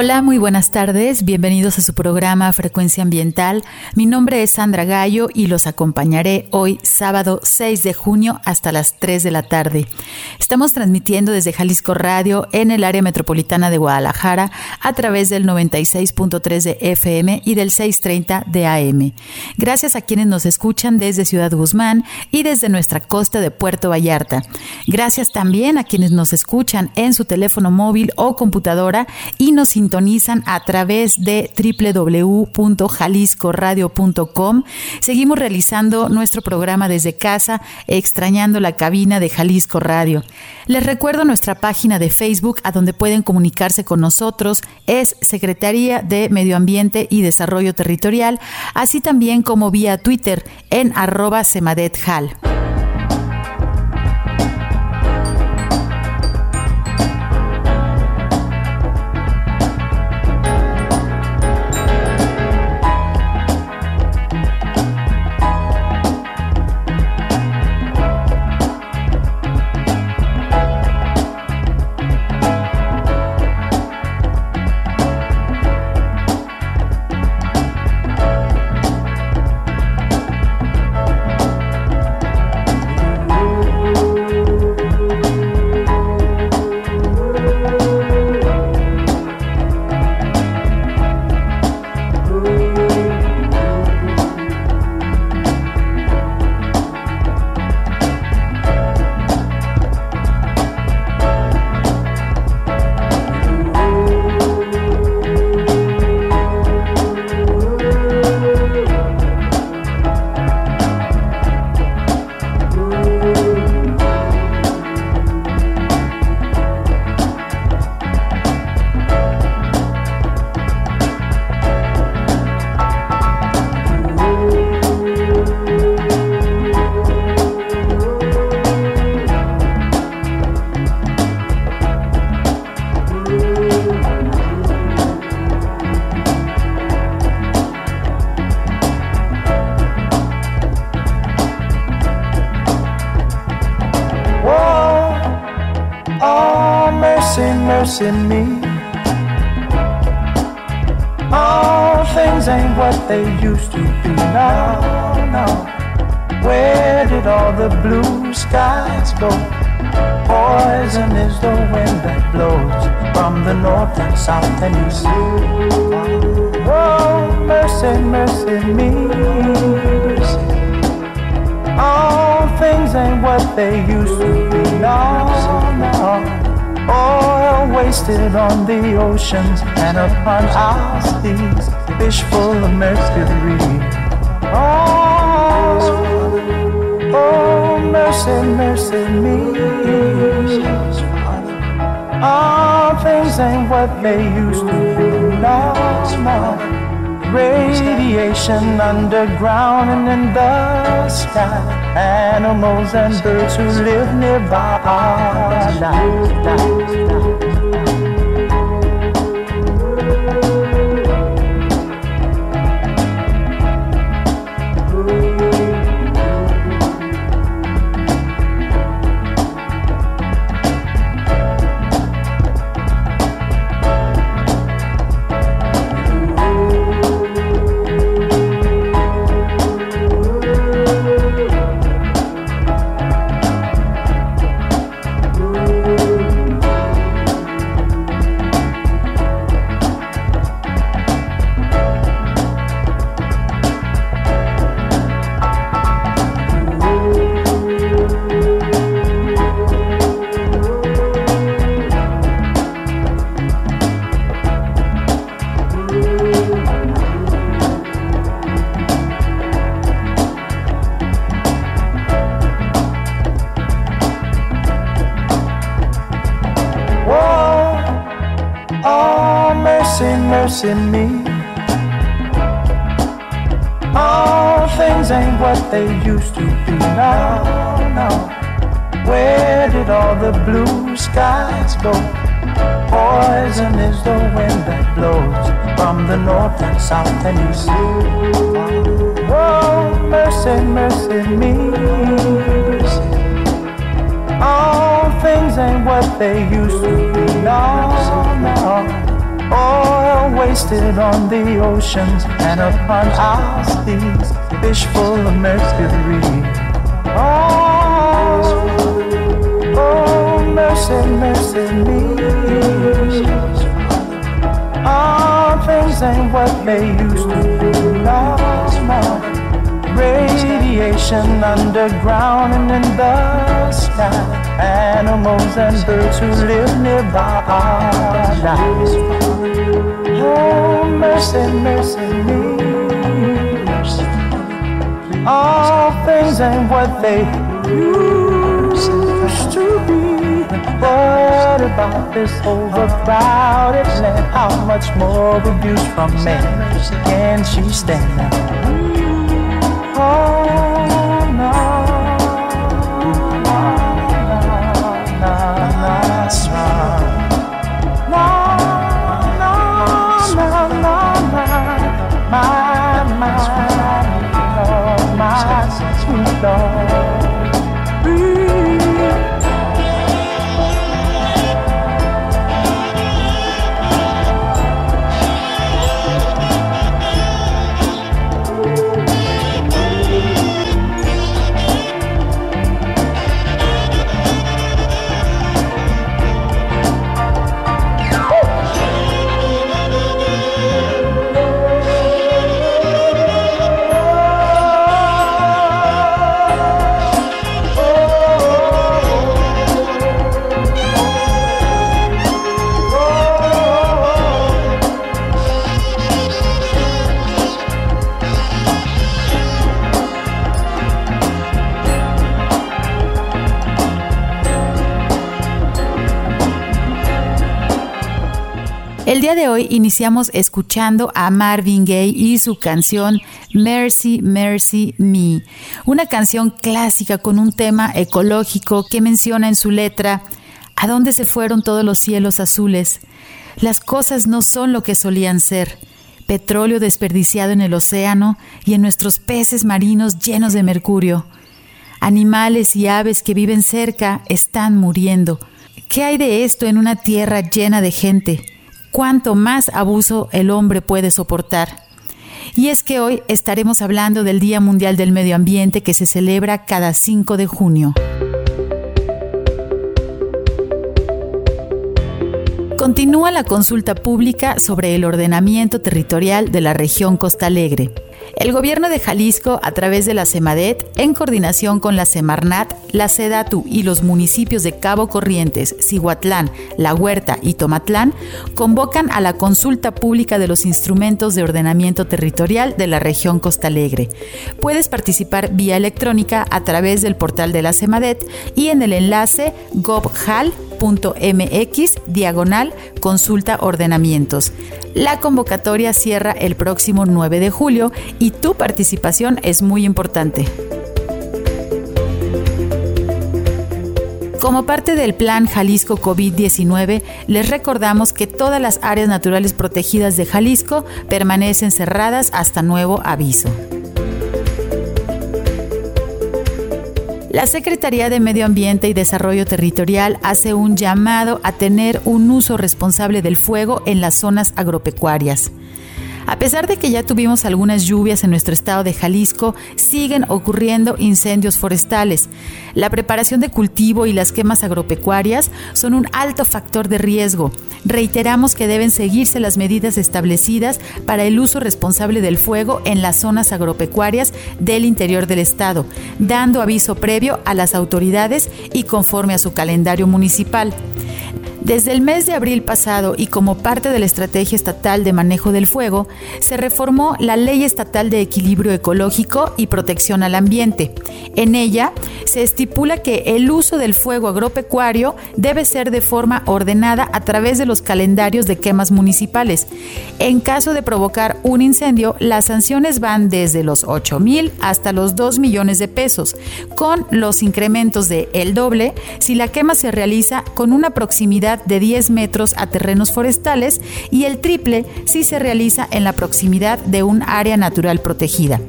Hola, muy buenas tardes. Bienvenidos a su programa Frecuencia Ambiental. Mi nombre es Sandra Gallo y los acompañaré hoy, sábado 6 de junio, hasta las 3 de la tarde. Estamos transmitiendo desde Jalisco Radio en el área metropolitana de Guadalajara a través del 96.3 de FM y del 630 de AM. Gracias a quienes nos escuchan desde Ciudad Guzmán y desde nuestra costa de Puerto Vallarta. Gracias también a quienes nos escuchan en su teléfono móvil o computadora y nos sintonizan a través de www.jaliscoradio.com. Seguimos realizando nuestro programa desde casa, extrañando la cabina de Jalisco Radio. Les recuerdo nuestra página de Facebook a donde pueden comunicarse con nosotros. Es Secretaría de Medio Ambiente y Desarrollo Territorial, así también como vía Twitter en arroba semadethal. Oh, oh, mercy, mercy me. All things ain't what they used to be. No, no. Radiation underground and in the sky. Animals and birds who live nearby are dying. The north and south and east. Oh, mercy, mercy me. All things ain't what they used to be. No, no. Oil wasted on the oceans and upon our seas, fish full of mercury. Oh, oh, mercy, mercy me. All things ain't what they used to be. No, no. Radiation underground and in the sky. Animals and birds who live nearby are dying. Oh, mercy, mercy me. All things ain't what they used to be. What about this overcrowded land? How much more abuse from men can she stand? Oh, de hoy iniciamos escuchando a Marvin Gaye y su canción Mercy, Mercy Me, una canción clásica con un tema ecológico que menciona en su letra ¿A dónde se fueron todos los cielos azules? Las cosas no son lo que solían ser. Petróleo desperdiciado en el océano y en nuestros peces marinos llenos de mercurio. Animales y aves que viven cerca están muriendo. ¿Qué hay de esto en una tierra llena de gente? Cuánto más abuso el hombre puede soportar. Y es que hoy estaremos hablando del Día Mundial del Medio Ambiente que se celebra cada 5 de junio. Continúa la consulta pública sobre el ordenamiento territorial de la región Costa Alegre. El gobierno de Jalisco, a través de la CEMADET, en coordinación con la Semarnat, la SEDATU y los municipios de Cabo Corrientes, Cihuatlán, La Huerta y Tomatlán, convocan a la consulta pública de los instrumentos de ordenamiento territorial de la región Costa Alegre. Puedes participar vía electrónica a través del portal de la CEMADET y en el enlace gobhal.mx diagonal consulta ordenamientos. La convocatoria cierra el próximo 9 de julio y tu participación es muy importante. Como parte del Plan Jalisco COVID-19, les recordamos que todas las áreas naturales protegidas de Jalisco permanecen cerradas hasta nuevo aviso. La Secretaría de Medio Ambiente y Desarrollo Territorial hace un llamado a tener un uso responsable del fuego en las zonas agropecuarias. A pesar de que ya tuvimos algunas lluvias en nuestro estado de Jalisco, siguen ocurriendo incendios forestales. La preparación de cultivo y las quemas agropecuarias son un alto factor de riesgo. Reiteramos que deben seguirse las medidas establecidas para el uso responsable del fuego en las zonas agropecuarias del interior del estado, dando aviso previo a las autoridades y conforme a su calendario municipal. Desde el mes de abril pasado y como parte de la Estrategia Estatal de Manejo del Fuego, se reformó la Ley Estatal de Equilibrio Ecológico y Protección al Ambiente. En ella se estipula que el uso del fuego agropecuario debe ser de forma ordenada a través de los calendarios de quemas municipales. En caso de provocar un incendio, las sanciones van desde los 8 mil hasta los 2 millones de pesos, con los incrementos de el doble si la quema se realiza con una proximidad de 10 metros a terrenos forestales y el triple si se realiza en la proximidad de un área natural protegida.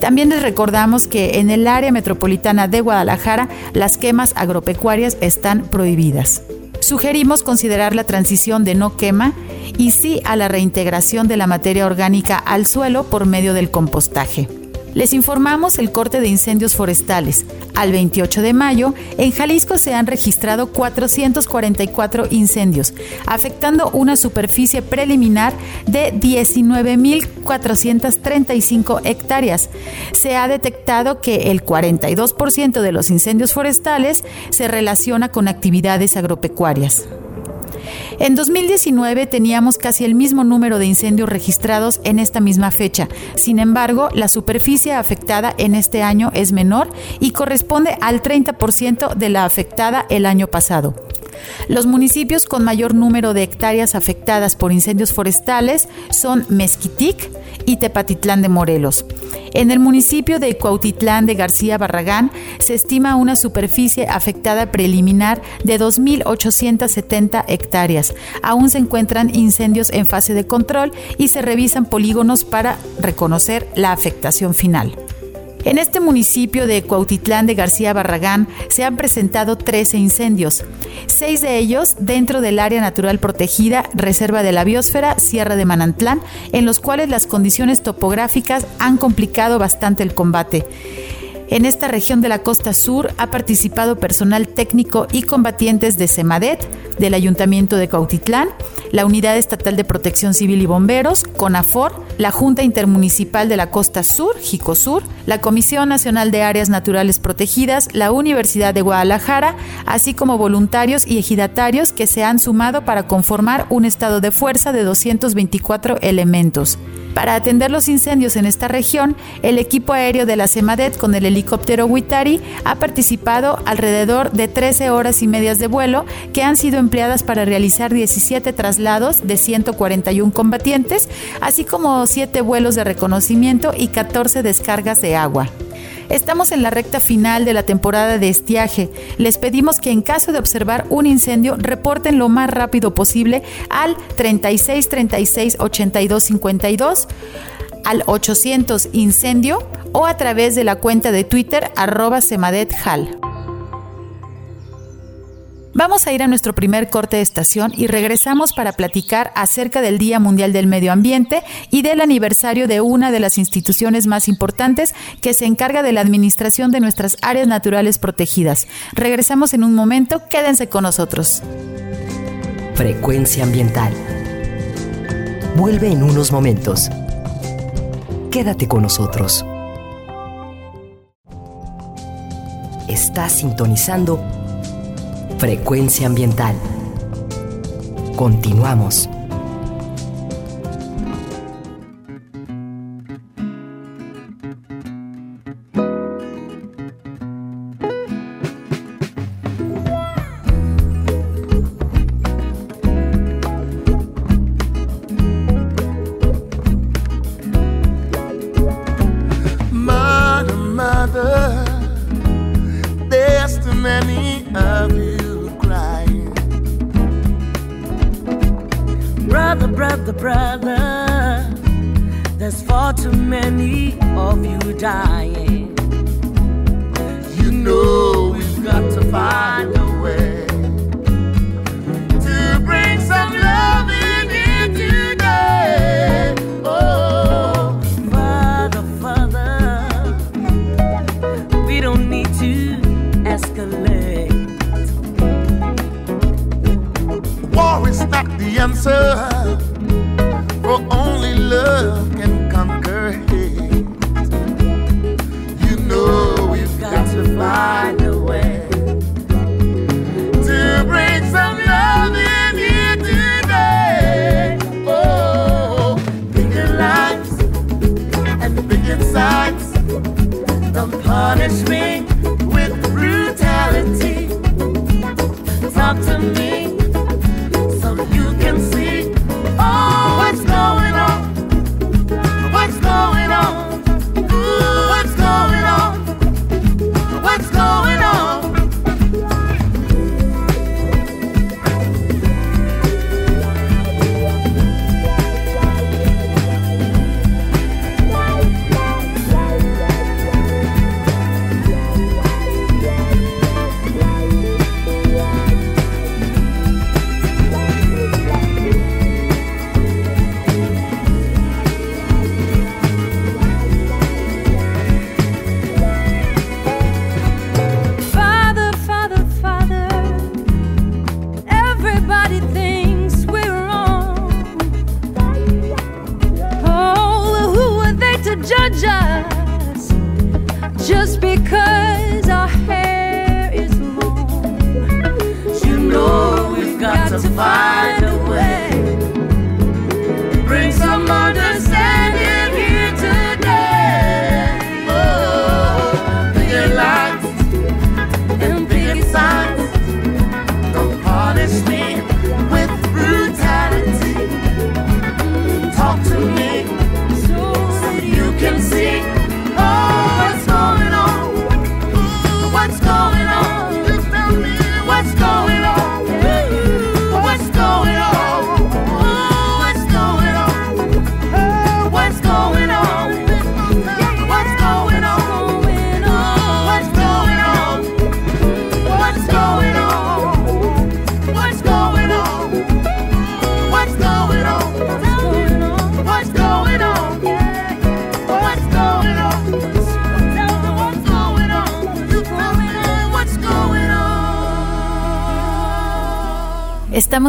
También les recordamos que en el área metropolitana de Guadalajara las quemas agropecuarias están prohibidas. Sugerimos considerar la transición de no quema y sí a la reintegración de la materia orgánica al suelo por medio del compostaje. Les informamos el corte de incendios forestales. Al 28 de mayo, en Jalisco se han registrado 444 incendios, afectando una superficie preliminar de 19.435 hectáreas. Se ha detectado que el 42% de los incendios forestales se relaciona con actividades agropecuarias. En 2019 teníamos casi el mismo número de incendios registrados en esta misma fecha. Sin embargo, la superficie afectada en este año es menor y corresponde al 30% de la afectada el año pasado. Los municipios con mayor número de hectáreas afectadas por incendios forestales son Mezquitic y Tepatitlán de Morelos. En el municipio de Cuautitlán de García Barragán se estima una superficie afectada preliminar de 2.870 hectáreas. Aún se encuentran incendios en fase de control y se revisan polígonos para reconocer la afectación final. En este municipio de Cuautitlán de García Barragán se han presentado 13 incendios, seis de ellos dentro del área natural protegida Reserva de la Biosfera Sierra de Manantlán, en los cuales las condiciones topográficas han complicado bastante el combate. En esta región de la costa sur ha participado personal técnico y combatientes de SEMADET, del Ayuntamiento de Cautitlán, la Unidad Estatal de Protección Civil y Bomberos, CONAFOR, la Junta Intermunicipal de la Costa Sur, JICOSUR, la Comisión Nacional de Áreas Naturales Protegidas, la Universidad de Guadalajara, así como voluntarios y ejidatarios que se han sumado para conformar un estado de fuerza de 224 elementos. Para atender los incendios en esta región, el equipo aéreo de la CEMADET con el helicóptero Witari ha participado alrededor de 13 horas y medias de vuelo que han sido empleadas para realizar 17 traslados de 141 combatientes, así como 7 vuelos de reconocimiento y 14 descargas de agua. Estamos en la recta final de la temporada de estiaje. Les pedimos que en caso de observar un incendio reporten lo más rápido posible al 36 36 82 52 al 800 incendio o a través de la cuenta de Twitter arroba semadethal. Vamos a ir a nuestro primer corte de estación y regresamos para platicar acerca del Día Mundial del Medio Ambiente y del aniversario de una de las instituciones más importantes que se encarga de la administración de nuestras áreas naturales protegidas. Regresamos en un momento, quédense con nosotros. Frecuencia ambiental. Vuelve en unos momentos. Quédate con nosotros. Estás sintonizando Frecuencia ambiental. Continuamos.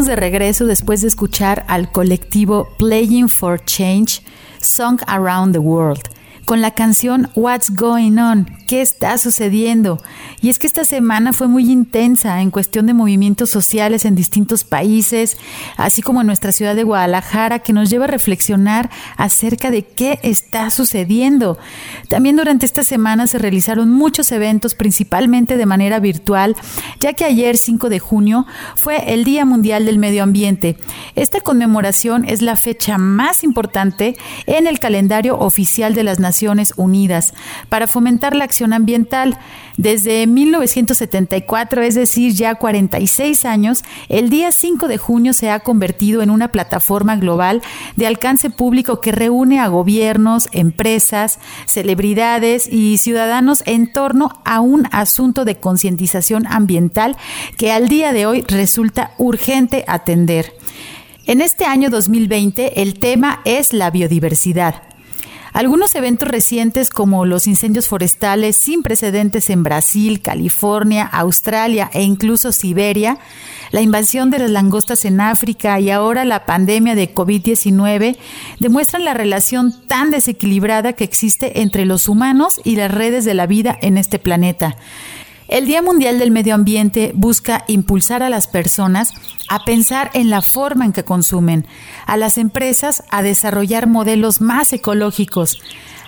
De regreso después de escuchar al colectivo Playing for Change, Song Around the World con la canción What's Going On, ¿qué está sucediendo? Y es que esta semana fue muy intensa en cuestión de movimientos sociales en distintos países, así como en nuestra ciudad de Guadalajara, que nos lleva a reflexionar acerca de qué está sucediendo. También durante esta semana se realizaron muchos eventos, principalmente de manera virtual, ya que ayer 5 de junio fue el Día Mundial del Medio Ambiente. Esta conmemoración es la fecha más importante en el calendario oficial de las Naciones Unidas para fomentar la acción ambiental. Desde 1974, es decir, ya 46 años, el día 5 de junio se ha convertido en una plataforma global de alcance público que reúne a gobiernos, empresas, celebridades y ciudadanos en torno a un asunto de concientización ambiental que al día de hoy resulta urgente atender. En este año 2020 el tema es la biodiversidad. Algunos eventos recientes como los incendios forestales sin precedentes en Brasil, California, Australia e incluso Siberia, la invasión de las langostas en África y ahora la pandemia de COVID-19 demuestran la relación tan desequilibrada que existe entre los humanos y las redes de la vida en este planeta. El Día Mundial del Medio Ambiente busca impulsar a las personas a pensar en la forma en que consumen, a las empresas a desarrollar modelos más ecológicos,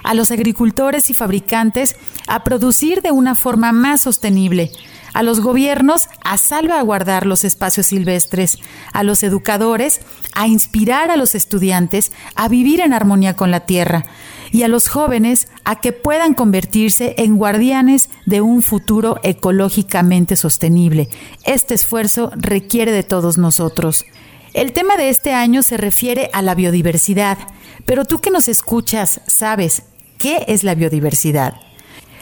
a los agricultores y fabricantes a producir de una forma más sostenible, a los gobiernos a salvaguardar los espacios silvestres, a los educadores a inspirar a los estudiantes a vivir en armonía con la tierra, y a los jóvenes a que puedan convertirse en guardianes de un futuro ecológicamente sostenible. Este esfuerzo requiere de todos nosotros. El tema de este año se refiere a la biodiversidad, pero tú que nos escuchas sabes qué es la biodiversidad.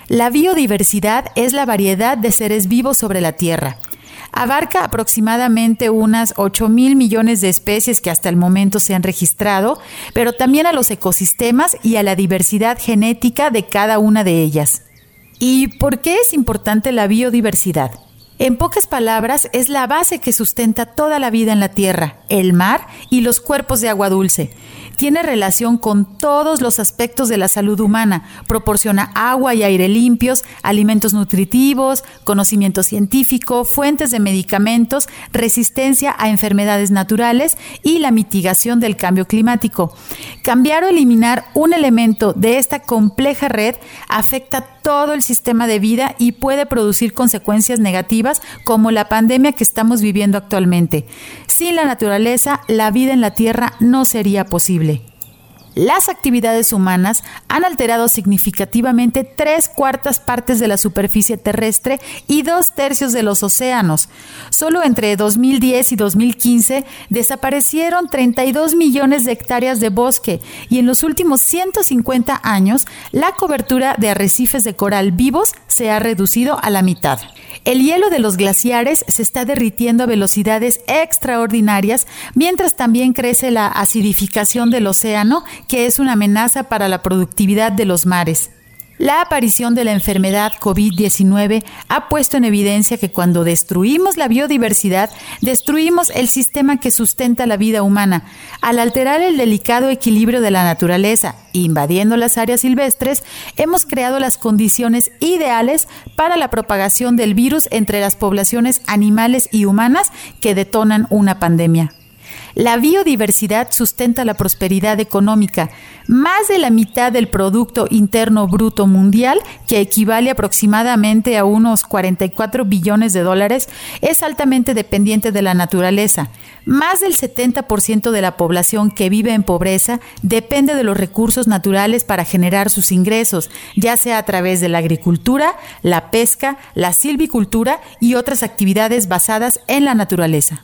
La biodiversidad es la variedad de seres vivos sobre la Tierra abarca aproximadamente unas 8 mil millones de especies que hasta el momento se han registrado, pero también a los ecosistemas y a la diversidad genética de cada una de ellas. ¿Y por qué es importante la biodiversidad? En pocas palabras, es la base que sustenta toda la vida en la Tierra, el mar y los cuerpos de agua dulce tiene relación con todos los aspectos de la salud humana. Proporciona agua y aire limpios, alimentos nutritivos, conocimiento científico, fuentes de medicamentos, resistencia a enfermedades naturales y la mitigación del cambio climático. Cambiar o eliminar un elemento de esta compleja red afecta todo el sistema de vida y puede producir consecuencias negativas como la pandemia que estamos viviendo actualmente. Sin la naturaleza, la vida en la Tierra no sería posible posible. Las actividades humanas han alterado significativamente tres cuartas partes de la superficie terrestre y dos tercios de los océanos. Solo entre 2010 y 2015 desaparecieron 32 millones de hectáreas de bosque y en los últimos 150 años la cobertura de arrecifes de coral vivos se ha reducido a la mitad. El hielo de los glaciares se está derritiendo a velocidades extraordinarias, mientras también crece la acidificación del océano, que es una amenaza para la productividad de los mares. La aparición de la enfermedad COVID-19 ha puesto en evidencia que cuando destruimos la biodiversidad, destruimos el sistema que sustenta la vida humana. Al alterar el delicado equilibrio de la naturaleza, invadiendo las áreas silvestres, hemos creado las condiciones ideales para la propagación del virus entre las poblaciones animales y humanas que detonan una pandemia. La biodiversidad sustenta la prosperidad económica. Más de la mitad del Producto Interno Bruto Mundial, que equivale aproximadamente a unos 44 billones de dólares, es altamente dependiente de la naturaleza. Más del 70% de la población que vive en pobreza depende de los recursos naturales para generar sus ingresos, ya sea a través de la agricultura, la pesca, la silvicultura y otras actividades basadas en la naturaleza.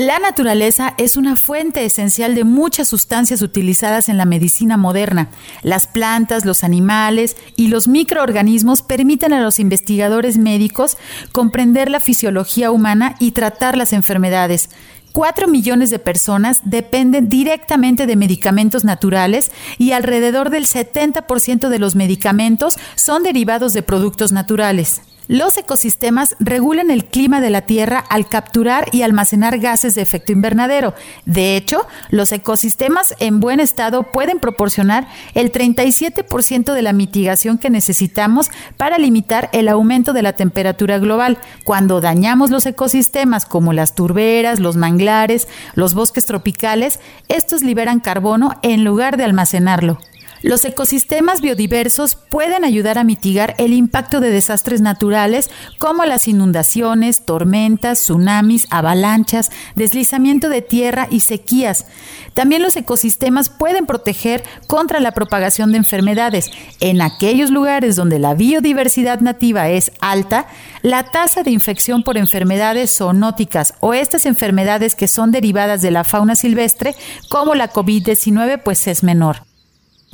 La naturaleza es una fuente esencial de muchas sustancias utilizadas en la medicina moderna. Las plantas, los animales y los microorganismos permiten a los investigadores médicos comprender la fisiología humana y tratar las enfermedades. Cuatro millones de personas dependen directamente de medicamentos naturales y alrededor del 70% de los medicamentos son derivados de productos naturales. Los ecosistemas regulan el clima de la Tierra al capturar y almacenar gases de efecto invernadero. De hecho, los ecosistemas en buen estado pueden proporcionar el 37% de la mitigación que necesitamos para limitar el aumento de la temperatura global. Cuando dañamos los ecosistemas como las turberas, los manglares, los bosques tropicales, estos liberan carbono en lugar de almacenarlo. Los ecosistemas biodiversos pueden ayudar a mitigar el impacto de desastres naturales como las inundaciones, tormentas, tsunamis, avalanchas, deslizamiento de tierra y sequías. También los ecosistemas pueden proteger contra la propagación de enfermedades. En aquellos lugares donde la biodiversidad nativa es alta, la tasa de infección por enfermedades zoonóticas o estas enfermedades que son derivadas de la fauna silvestre, como la COVID-19, pues es menor.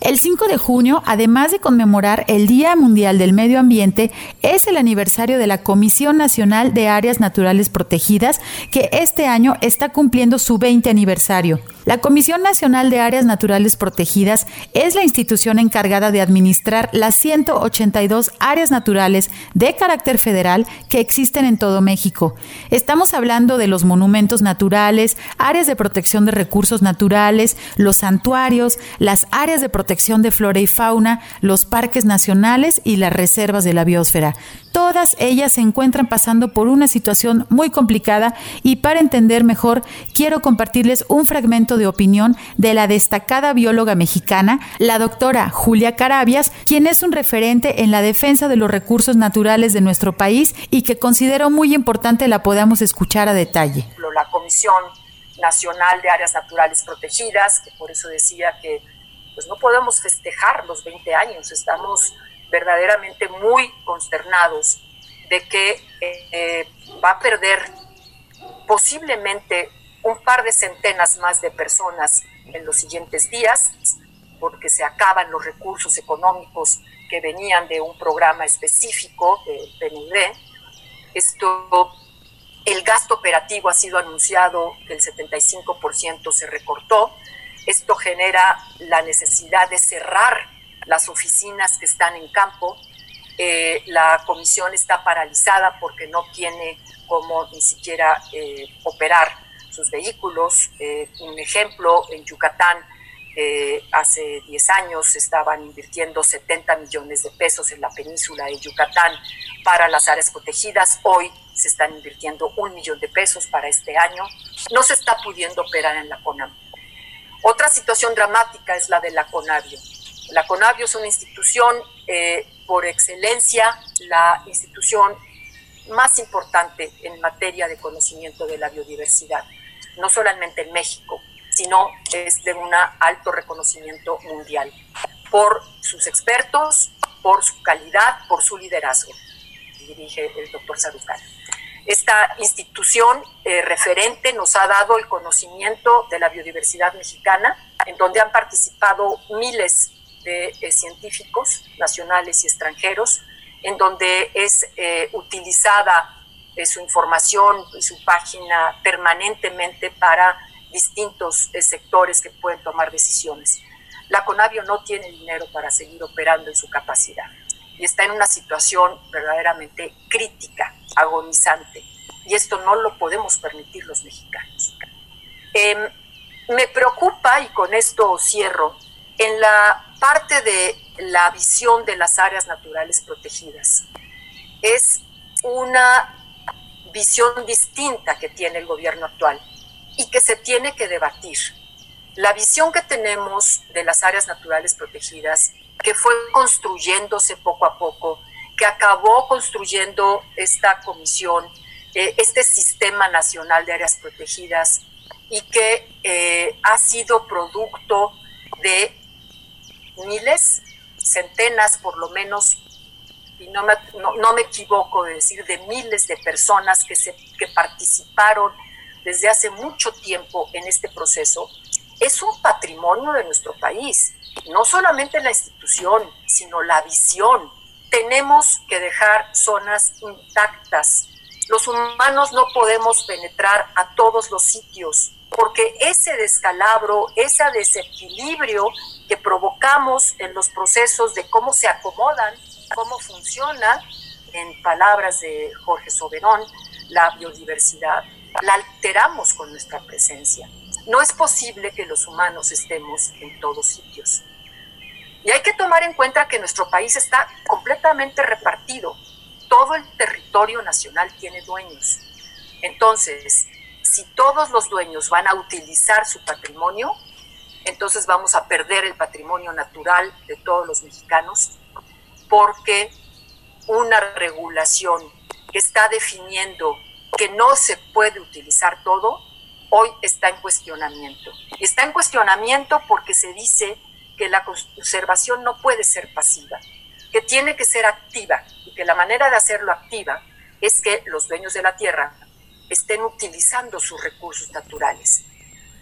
El 5 de junio, además de conmemorar el Día Mundial del Medio Ambiente, es el aniversario de la Comisión Nacional de Áreas Naturales Protegidas, que este año está cumpliendo su 20 aniversario. La Comisión Nacional de Áreas Naturales Protegidas es la institución encargada de administrar las 182 áreas naturales de carácter federal que existen en todo México. Estamos hablando de los monumentos naturales, áreas de protección de recursos naturales, los santuarios, las áreas de protección de flora y fauna, los parques nacionales y las reservas de la biosfera. Todas ellas se encuentran pasando por una situación muy complicada y para entender mejor quiero compartirles un fragmento de opinión de la destacada bióloga mexicana, la doctora Julia Carabias, quien es un referente en la defensa de los recursos naturales de nuestro país y que considero muy importante la podamos escuchar a detalle. La Comisión Nacional de Áreas Naturales Protegidas, que por eso decía que pues no podemos festejar los 20 años, estamos verdaderamente muy consternados de que eh, va a perder posiblemente un par de centenas más de personas en los siguientes días, porque se acaban los recursos económicos que venían de un programa específico del PNUD. Esto, el gasto operativo ha sido anunciado que el 75% se recortó. Esto genera la necesidad de cerrar las oficinas que están en campo. Eh, la comisión está paralizada porque no tiene cómo ni siquiera eh, operar sus vehículos. Eh, un ejemplo, en Yucatán, hace 10 años estaban invirtiendo 70 millones de pesos en la península de Yucatán para las áreas protegidas. Hoy se están invirtiendo un millón de pesos para este año. No se está pudiendo operar en la CONAM. Otra situación dramática es la de la CONAVIO la CONAVIO es una institución eh, por excelencia la institución más importante en materia de conocimiento de la biodiversidad, no solamente en México, sino es de un alto reconocimiento mundial por sus expertos, por su calidad, por su liderazgo, dirige el doctor. Esta institución eh, referente nos ha dado el conocimiento de la biodiversidad mexicana, en donde han participado miles de eh, científicos nacionales y extranjeros, en donde es eh, utilizada su información y su página permanentemente para distintos sectores que pueden tomar decisiones. La Conavio no tiene dinero para seguir operando en su capacidad y está en una situación verdaderamente crítica, agonizante. Y esto no lo podemos permitir los mexicanos. Em, me preocupa, y con esto cierro, en la parte de la visión de las áreas naturales protegidas. Es una visión distinta que tiene el gobierno actual y que se tiene que debatir. La visión que tenemos de las áreas naturales protegidas que fue construyéndose poco a poco, que acabó construyendo esta comisión, eh, este sistema nacional de áreas protegidas y que eh, ha sido producto de miles, centenas por lo menos, y no me, no, me equivoco de decir, de miles de personas que, se, que participaron desde hace mucho tiempo en este proceso, es un patrimonio de nuestro país no solamente la institución, sino la visión. Tenemos que dejar zonas intactas. Los humanos no podemos penetrar a todos los sitios porque ese descalabro, ese desequilibrio que provocamos en los procesos de cómo se acomodan, cómo funciona, en palabras de Jorge Soberón, la biodiversidad, la alteramos con nuestra presencia. No es posible que los humanos estemos en todos sitios. Y hay que tomar en cuenta que nuestro país está completamente repartido. Todo el territorio nacional tiene dueños. Entonces, si todos los dueños van a utilizar su patrimonio, entonces vamos a perder el patrimonio natural de todos los mexicanos, porque una regulación que está definiendo que no se puede utilizar todo, hoy está en cuestionamiento. Está en cuestionamiento porque se dice que la conservación no puede ser pasiva, que tiene que ser activa y que la manera de hacerlo activa es que los dueños de la tierra estén utilizando sus recursos naturales.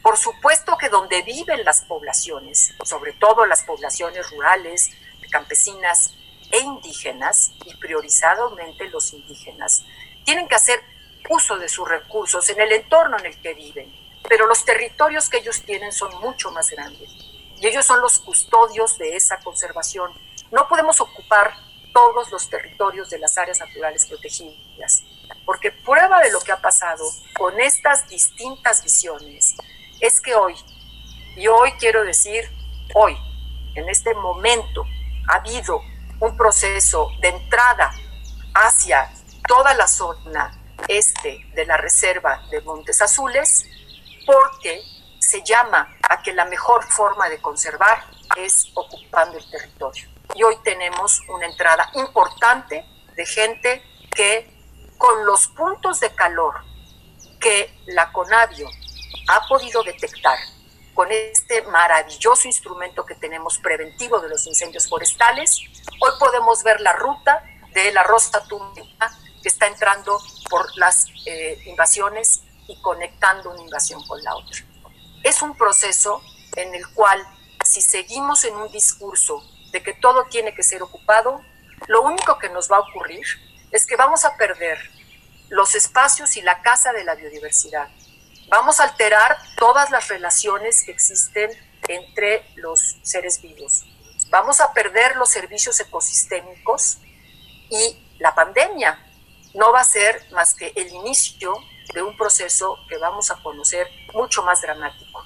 Por supuesto que donde viven las poblaciones, sobre todo las poblaciones rurales, campesinas e indígenas, y priorizadamente los indígenas, tienen que hacer uso de sus recursos en el entorno en el que viven, pero los territorios que ellos tienen son mucho más grandes y ellos son los custodios de esa conservación. No podemos ocupar todos los territorios de las áreas naturales protegidas, porque prueba de lo que ha pasado con estas distintas visiones es que hoy, y hoy quiero decir hoy, en este momento, ha habido un proceso de entrada hacia toda la zona este de la reserva de Montes Azules, porque se llama a que la mejor forma de conservar es ocupando el territorio. Y hoy tenemos una entrada importante de gente que con los puntos de calor que la Conavio ha podido detectar con este maravilloso instrumento que tenemos preventivo de los incendios forestales, hoy podemos ver la ruta de la rosta túnica que está entrando por las eh, invasiones y conectando una invasión con la otra. Es un proceso en el cual si seguimos en un discurso de que todo tiene que ser ocupado, lo único que nos va a ocurrir es que vamos a perder los espacios y la casa de la biodiversidad. Vamos a alterar todas las relaciones que existen entre los seres vivos. Vamos a perder los servicios ecosistémicos y la pandemia no va a ser más que el inicio de un proceso que vamos a conocer mucho más dramático.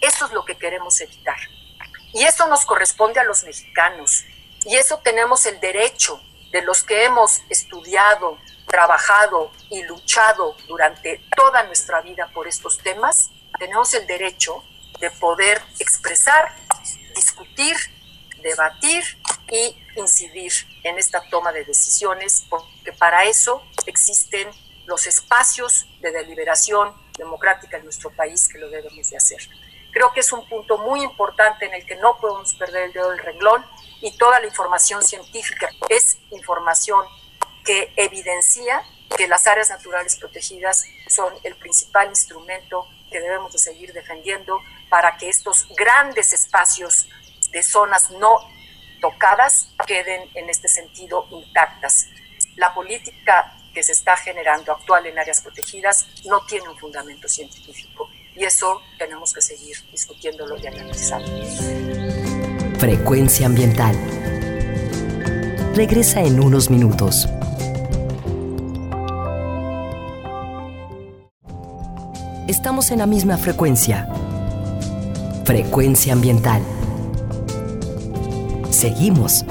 Eso es lo que queremos evitar. Y eso nos corresponde a los mexicanos. Y eso tenemos el derecho de los que hemos estudiado, trabajado y luchado durante toda nuestra vida por estos temas, tenemos el derecho de poder expresar, discutir, debatir y incidir en esta toma de decisiones, porque para eso existen los espacios de deliberación democrática en nuestro país que lo debemos de hacer. Creo que es un punto muy importante en el que no podemos perder el dedo del renglón y toda la información científica es información que evidencia que las áreas naturales protegidas son el principal instrumento que debemos de seguir defendiendo para que estos grandes espacios de zonas no tocadas queden en este sentido intactas. La política que se está generando actual en áreas protegidas no tiene un fundamento científico y eso tenemos que seguir discutiéndolo y analizándolo. Frecuencia ambiental. Regresa en unos minutos. Estamos en la misma frecuencia. Frecuencia ambiental. Seguimos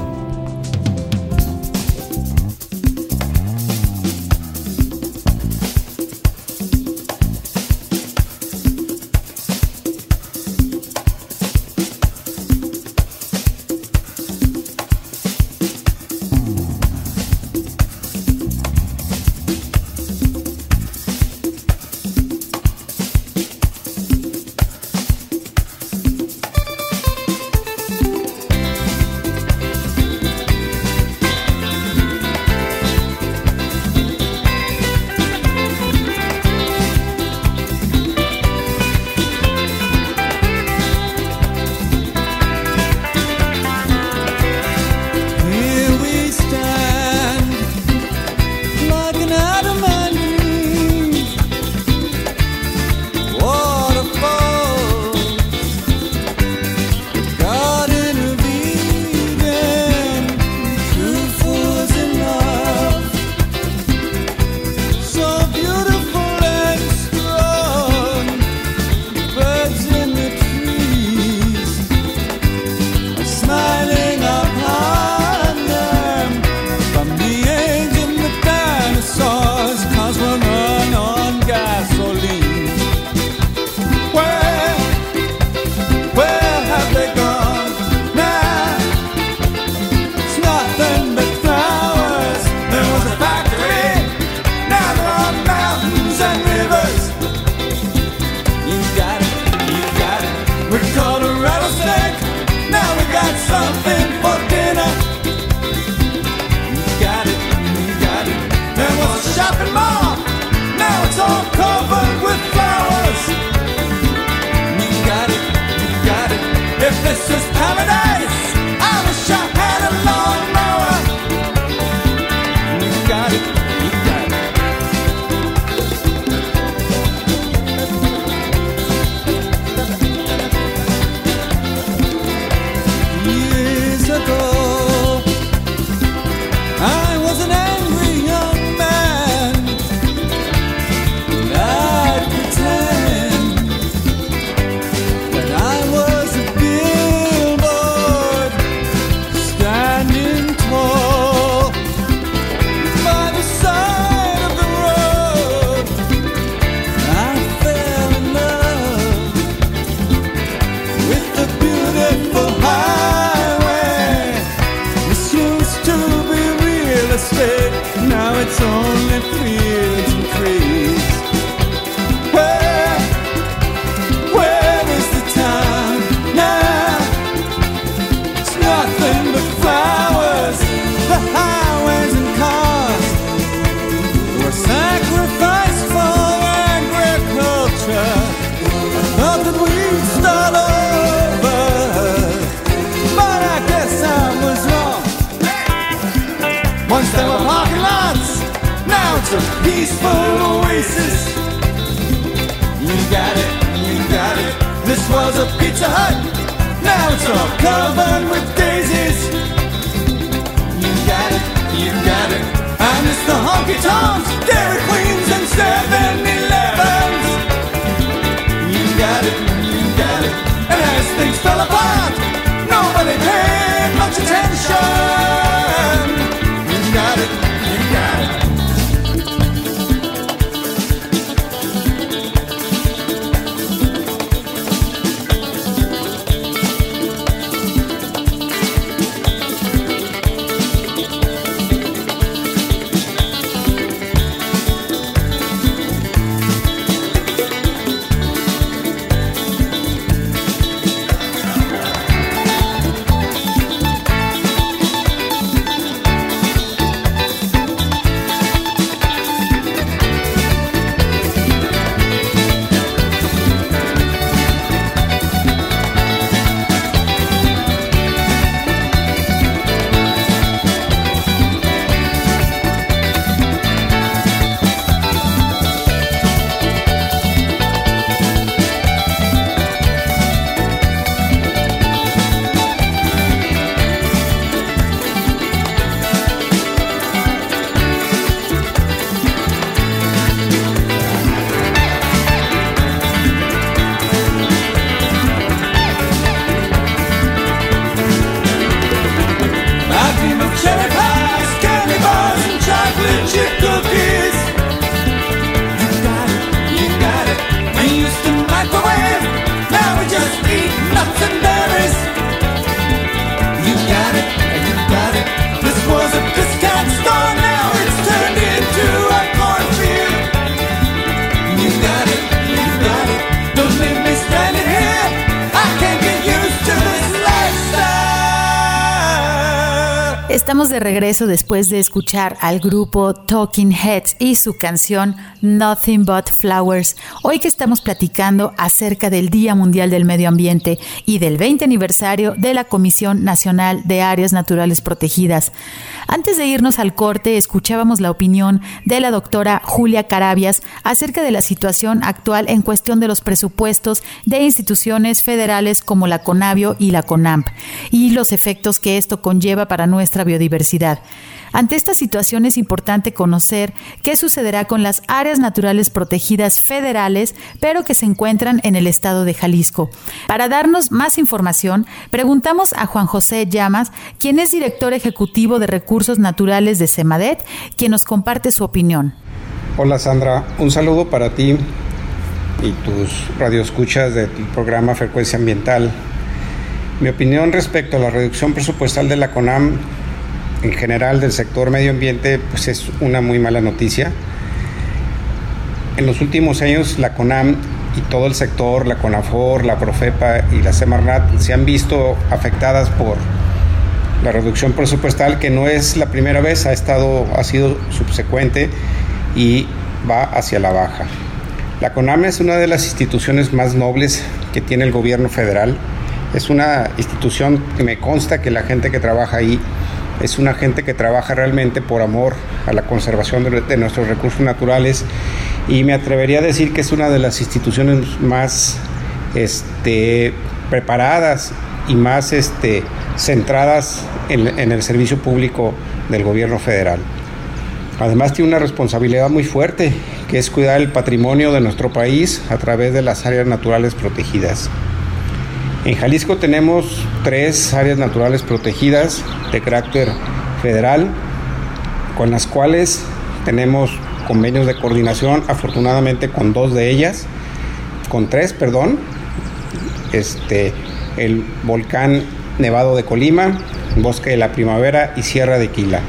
holiday. a hut. Now it's all covered with daisies. You got it, you got it. I miss the honky tonks, Dairy Queens, and 7 Elevens. You got it, you got it. And as things fell apart, nobody paid much attention. De regreso después de escuchar al grupo Talking Heads y su canción Nothing But Flowers. Hoy que estamos platicando acerca del Día Mundial del Medio Ambiente y del 20 aniversario de la Comisión Nacional de Áreas Naturales Protegidas. Antes de irnos al corte, escuchábamos la opinión de la doctora Julia Carabias acerca de la situación actual en cuestión de los presupuestos de instituciones federales como la CONAVIO y la CONAMP y los efectos que esto conlleva para nuestra biodiversidad. Ante esta situación es importante conocer qué sucederá con las áreas naturales protegidas federales, pero que se encuentran en el estado de Jalisco. Para darnos más información, preguntamos a Juan José Llamas, quien es director ejecutivo de recursos naturales de CEMADET, quien nos comparte su opinión. Hola Sandra, un saludo para ti y tus radioescuchas del programa Frecuencia Ambiental. Mi opinión respecto a la reducción presupuestal de la CONAM en general del sector medio ambiente pues es una muy mala noticia. En los últimos años la CONAM y todo el sector, la CONAFOR, la PROFEPA y la Semarnat se han visto afectadas por la reducción presupuestal que no es la primera vez, ha estado ha sido subsecuente y va hacia la baja. La CONAM es una de las instituciones más nobles que tiene el gobierno federal. Es una institución que me consta que la gente que trabaja ahí es una gente que trabaja realmente por amor a la conservación de, nuestros recursos naturales y me atrevería a decir que es una de las instituciones más este, preparadas y más este, centradas en, en el servicio público del gobierno federal. Además tiene una responsabilidad muy fuerte, que es cuidar el patrimonio de nuestro país a través de las áreas naturales protegidas. En Jalisco tenemos tres áreas naturales protegidas de carácter federal, con las cuales tenemos convenios de coordinación, afortunadamente con dos de ellas, con tres, perdón, este, el volcán Nevado de Colima, Bosque de la Primavera y Sierra de Quila.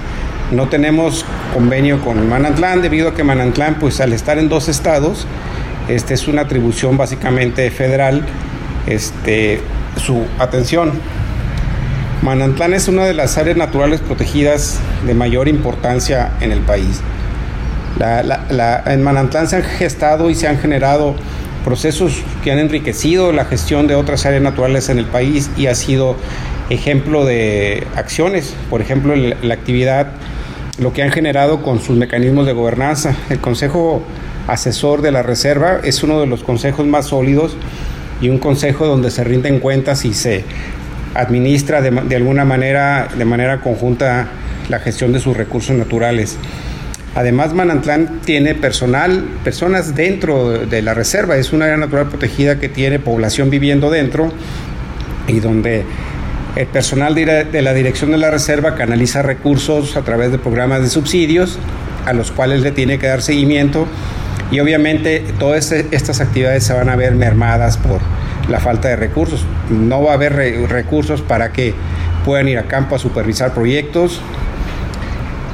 No tenemos convenio con Manantlán debido a que Manantlán, pues al estar en dos estados, este es una atribución básicamente federal este, su atención. Manantlán es una de las áreas naturales protegidas de mayor importancia en el país. en Manantlán se han gestado y se han generado procesos que han enriquecido la gestión de otras áreas naturales en el país y ha sido ejemplo de acciones, por ejemplo, la actividad, lo que han generado con sus mecanismos de gobernanza. El Consejo Asesor de la Reserva es uno de los consejos más sólidos y un consejo donde se rinden cuentas y se administra de, alguna manera, de manera conjunta, la gestión de sus recursos naturales. Además, Manantlán tiene personal, personas dentro de la reserva, es una área natural protegida que tiene población viviendo dentro y donde el personal de la dirección de la reserva canaliza recursos a través de programas de subsidios a los cuales le tiene que dar seguimiento y obviamente todas estas actividades se van a ver mermadas por la falta de recursos. No va a haber recursos para que puedan ir a campo a supervisar proyectos,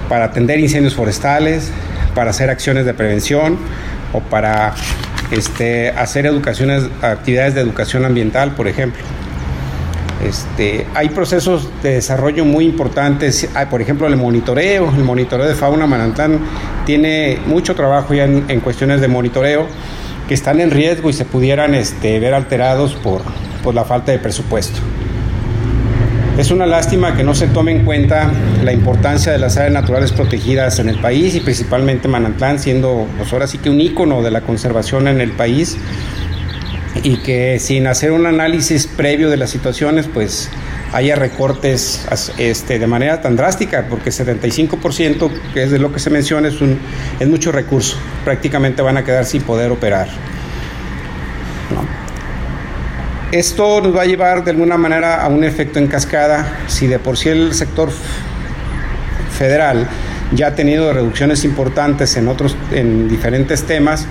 para atender incendios forestales, para hacer acciones de prevención o para este, hacer educaciones, actividades de educación ambiental, por ejemplo. Este, hay procesos de desarrollo muy importantes, por ejemplo el monitoreo, el monitoreo de fauna Manantlán tiene mucho trabajo ya en, cuestiones de monitoreo que están en riesgo y se pudieran este, ver alterados por, por la falta de presupuesto. Es una lástima que no se tome en cuenta la importancia de las áreas naturales protegidas en el país y principalmente Manantlán siendo pues ahora sí que un ícono de la conservación en el país y que sin hacer un análisis previo de las situaciones, pues haya recortes este, de manera tan drástica, porque 75%, que es de lo que se menciona, es, un, es mucho recurso. Prácticamente van a quedar sin poder operar. Esto nos va a llevar de alguna manera a un efecto en cascada. Si de por sí el sector federal ya ha tenido reducciones importantes en otros, en diferentes temas,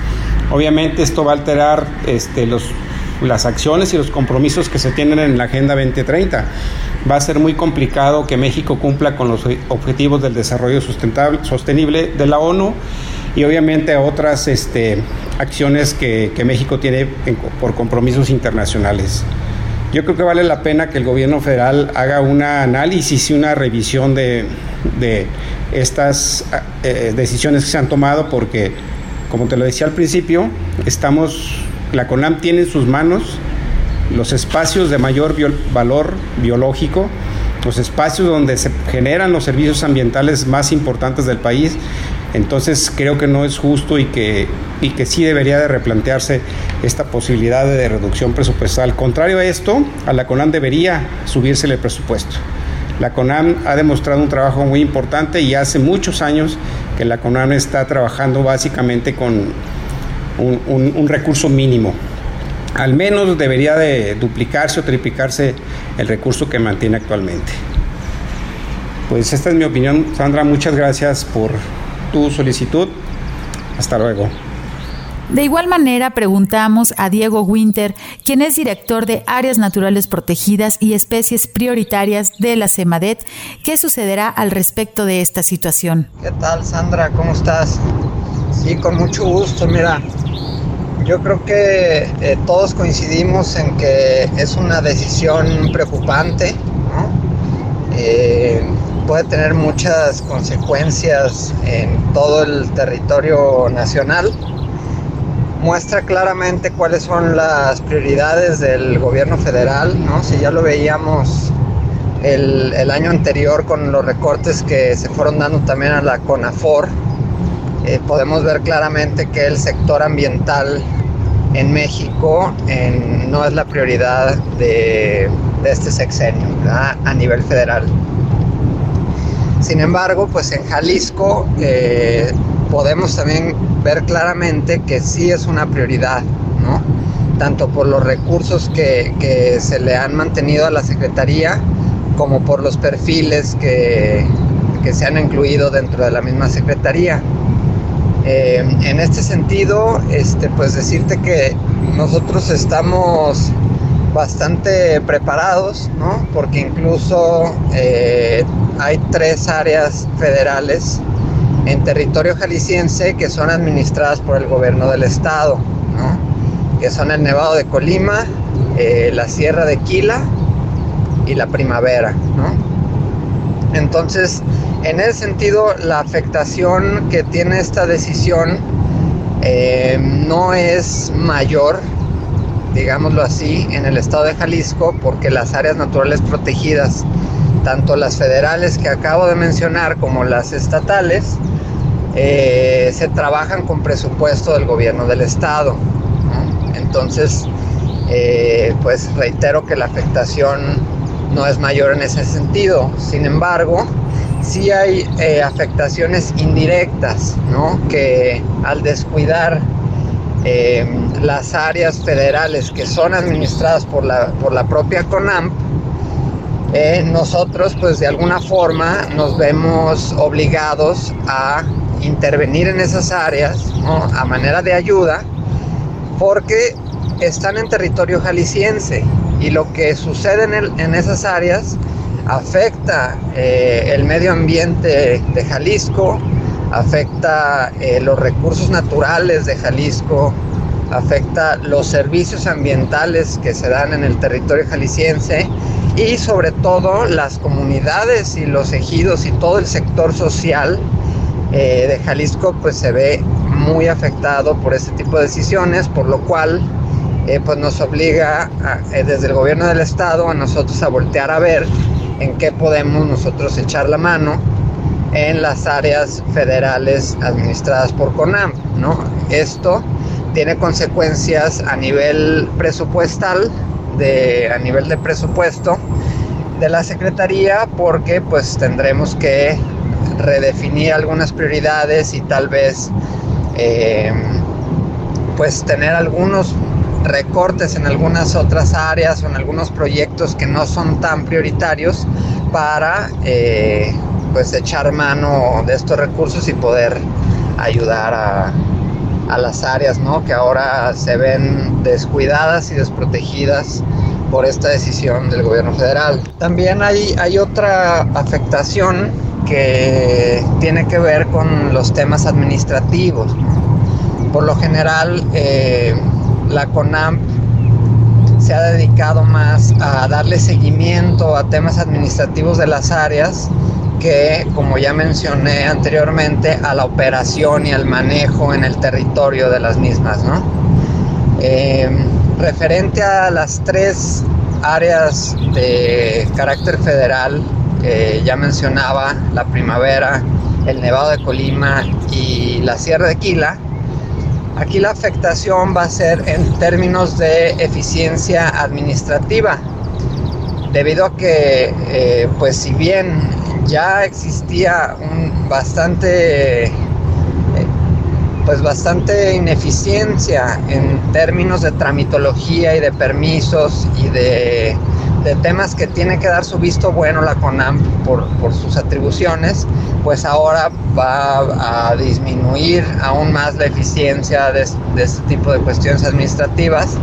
Obviamente esto va a alterar este, las acciones y los compromisos que se tienen en la Agenda 2030. Va a ser muy complicado que México cumpla con los objetivos del desarrollo sustentable, sostenible de la ONU y obviamente otras este, acciones que, México tiene por compromisos internacionales. Yo creo que vale la pena que el gobierno federal haga un análisis y una revisión de, estas eh, decisiones que se han tomado porque, como te lo decía al principio, estamos, la CONAM tiene en sus manos los espacios de mayor valor biológico, los espacios donde se generan los servicios ambientales más importantes del país. Entonces creo que no es justo y que, y que sí debería de replantearse esta posibilidad de reducción presupuestal. Contrario a esto, a la CONAM debería subirse el presupuesto. La CONAM ha demostrado un trabajo muy importante y hace muchos años que la CONAM está trabajando básicamente con un recurso mínimo al menos debería de duplicarse o triplicarse el recurso que mantiene actualmente. Pues esta es mi opinión, Sandra, muchas gracias por tu solicitud. Hasta luego. De igual manera, preguntamos a Diego Winter, quien es director de Áreas Naturales Protegidas y Especies Prioritarias de la CEMADET, qué sucederá al respecto de esta situación. ¿Qué tal, Sandra? ¿Cómo estás? Sí, con mucho gusto. Mira, yo creo que eh, todos coincidimos en que es una decisión preocupante, eh, puede tener muchas consecuencias en todo el territorio nacional. Muestra claramente cuáles son las prioridades del gobierno federal, ¿no? Si ya lo veíamos el, el año anterior con los recortes que se fueron dando también a la CONAFOR, eh, podemos ver claramente que el sector ambiental en México no es la prioridad de, este sexenio a nivel federal. Sin embargo, pues en Jalisco eh, podemos también ver claramente que sí es una prioridad, ¿no? tanto por los recursos que, se le han mantenido a la Secretaría como por los perfiles que, que se han incluido dentro de la misma Secretaría. Eh, en este sentido, este, pues decirte que nosotros estamos bastante preparados, ¿no? Porque incluso eh, hay tres áreas federales en territorio jalisciense que son administradas por el gobierno del estado. Que son el Nevado de Colima, eh, la Sierra de Quila y la Primavera. Entonces, en ese sentido, la afectación que tiene esta decisión eh, no es mayor, digámoslo así, en el estado de Jalisco, porque las áreas naturales protegidas, tanto las federales que acabo de mencionar como las estatales, eh, se trabajan con presupuesto del gobierno del estado. Entonces, eh, pues reitero que la afectación no es mayor en ese sentido. Sin embargo, sí hay eh, afectaciones indirectas. Que al descuidar las áreas federales que son administradas por la, por la propia CONAMP, eh, nosotros pues de alguna forma nos vemos obligados a intervenir en esas áreas a manera de ayuda porque están en territorio jalisciense y lo que sucede en, esas áreas afecta eh, el medio ambiente de Jalisco, afecta eh, los recursos naturales de Jalisco, afecta los servicios ambientales que se dan en el territorio jalisciense y sobre todo las comunidades y los ejidos y todo el sector social eh, de Jalisco pues se ve muy afectado por este tipo de decisiones, por lo cual eh, pues nos obliga eh, desde el gobierno del estado a nosotros a voltear a ver en qué podemos nosotros echar la mano en las áreas federales administradas por CONAM, ¿no? Esto tiene consecuencias a nivel presupuestal, de, a nivel de presupuesto de la Secretaría, porque pues tendremos que redefinir algunas prioridades y tal vez eh, pues tener algunos recortes en algunas otras áreas o en algunos proyectos que no son tan prioritarios para eh, pues echar mano de estos recursos y poder ayudar a, las áreas que ahora se ven descuidadas y desprotegidos por esta decisión del gobierno federal. También hay, hay otra afectación que tiene que ver con los temas administrativos. Por lo general, eh, la CONAMP se ha dedicado más a darle seguimiento a temas administrativos de las áreas que, como ya mencioné anteriormente, a la operación y al manejo en el territorio de las mismas. ¿no? Eh, referente a las tres áreas de carácter federal que ya mencionaba, la primavera, el Nevado de Colima y la Sierra de Quila, aquí la afectación va a ser en términos de eficiencia administrativa, debido a que, eh, pues si bien ya existía bastante eh, pues bastante ineficiencia en términos de tramitología y de permisos y de, temas que tiene que dar su visto bueno la CONAM por, sus atribuciones, pues ahora va a disminuir aún más la eficiencia de, de este tipo de cuestiones administrativas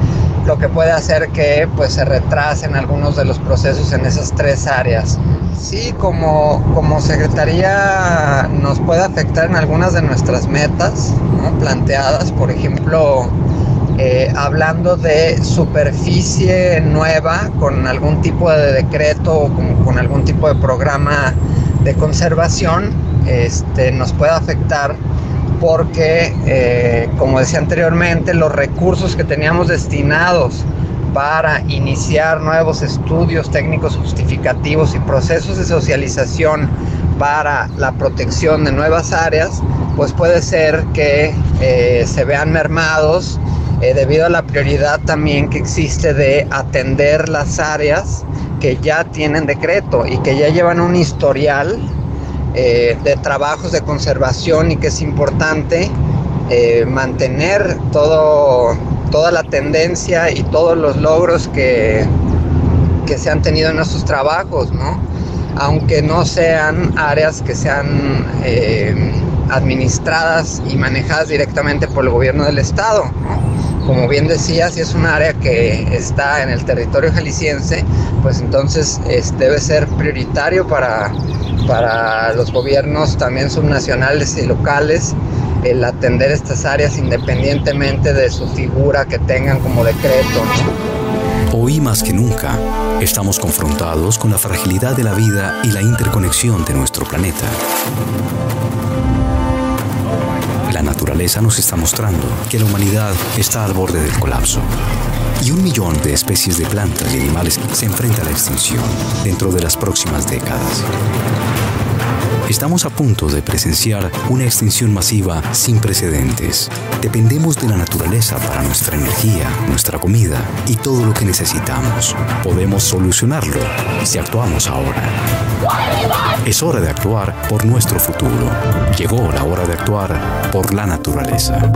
lo que puede hacer que pues se retrasen algunos de los procesos en esas tres áreas. Sí, como, como Secretaría nos puede afectar en algunas de nuestras metas planteadas, por ejemplo, eh, hablando de superficie nueva con algún tipo de decreto o con, algún tipo de programa de conservación, este, nos puede afectar porque, eh, como decía anteriormente, los recursos que teníamos destinados para iniciar nuevos estudios técnicos justificativos y procesos de socialización para la protección de nuevas áreas, pues puede ser que eh, se vean mermados eh, debido a la prioridad también que existe de atender las áreas que ya tienen decreto y que ya llevan un historial eh, de trabajos de conservación y que es importante mantener todo toda la tendencia y todos los logros que, que se han tenido en estos trabajos, ¿no? Aunque no sean áreas que sean eh, administradas y manejadas directamente por el gobierno del estado, Como bien decía, si es un área que está en el territorio jalisciense, pues entonces debe ser prioritario para, para los gobiernos también subnacionales y locales el atender estas áreas independientemente de su figura que tengan como decreto. Hoy más que nunca, estamos confrontados con la fragilidad de la vida y la interconexión de nuestro planeta. La naturaleza nos está mostrando que la humanidad está al borde del colapso y un millón de especies de plantas y animales se enfrentan a la extinción dentro de las próximas décadas. Estamos a punto de presenciar una extinción masiva sin precedentes. Dependemos de la naturaleza para nuestra energía, nuestra comida y todo lo que necesitamos. Podemos solucionarlo si actuamos ahora. Es hora de actuar por nuestro futuro. Llegó la hora de actuar por la naturaleza.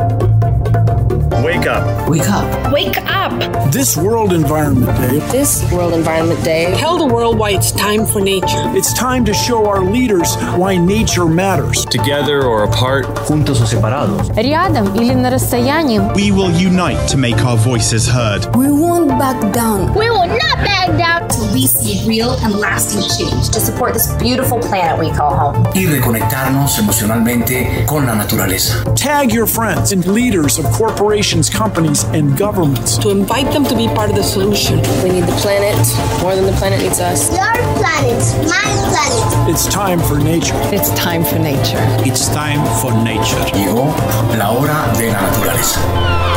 Wake up. Wake up. Wake up. This World Environment Day. This World Environment Day. Tell the world why it's time for nature. It's time to show our leaders why nature matters. Together or apart. Juntos o separados. Рядом или на расстоянии. We will unite to make our voices heard. We won't back down. We will not back down. Till we see real and lasting change to support this beautiful planet we call home. Y reconectarnos emocionalmente con la naturaleza. Tag your friends and leaders of corporations companies, and governments. To invite them to be part of the solution. We need the planet more than the planet needs us. Your planet, my planet. It's time for nature. It's time for nature. It's time for nature. Llegó la hora de la naturaleza.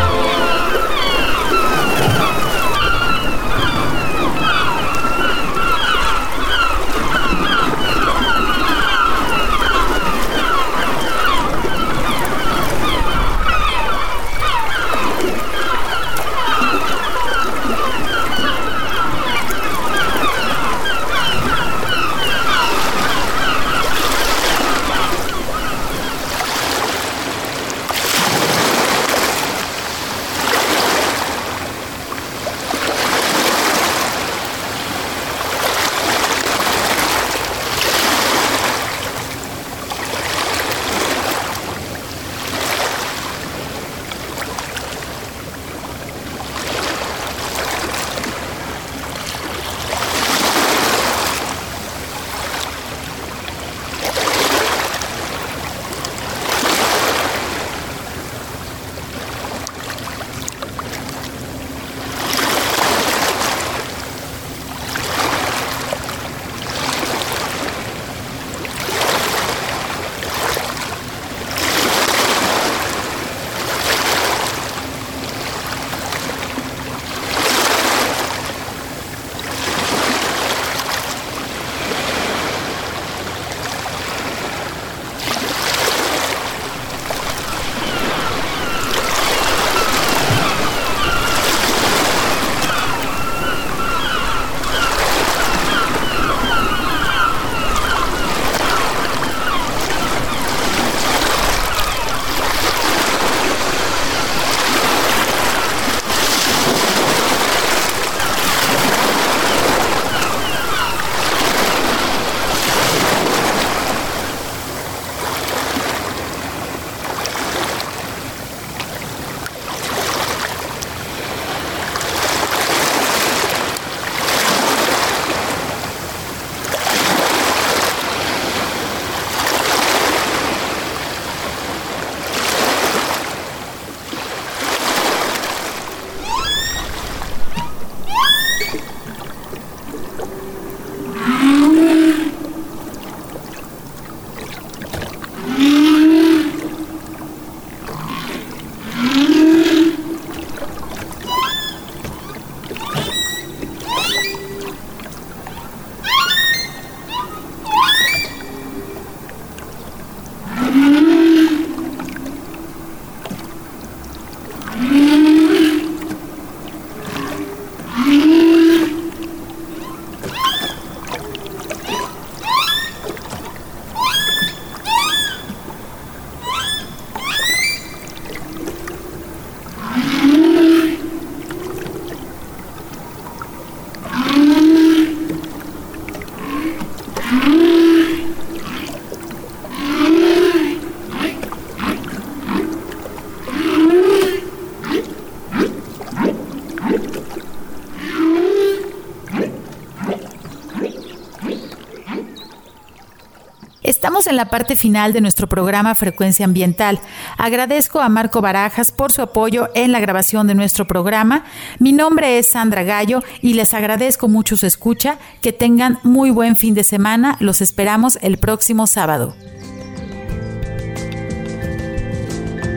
En la parte final de nuestro programa Frecuencia Ambiental. Agradezco a Marco Barajas por su apoyo en la grabación de nuestro programa. Mi nombre es Sandra Gallo y les agradezco mucho su escucha. Que tengan muy buen fin de semana. Los esperamos el próximo sábado.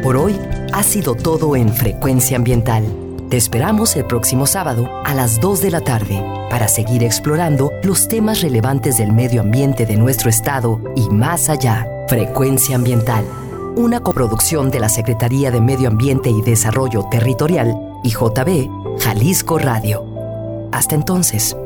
Por hoy ha sido todo en Frecuencia Ambiental. Te esperamos el próximo sábado a las 2 de la tarde para seguir explorando los temas relevantes del medio ambiente de nuestro estado y más allá. Frecuencia Ambiental, una coproducción de la Secretaría de Medio Ambiente y Desarrollo Territorial y JB Jalisco Radio. Hasta entonces.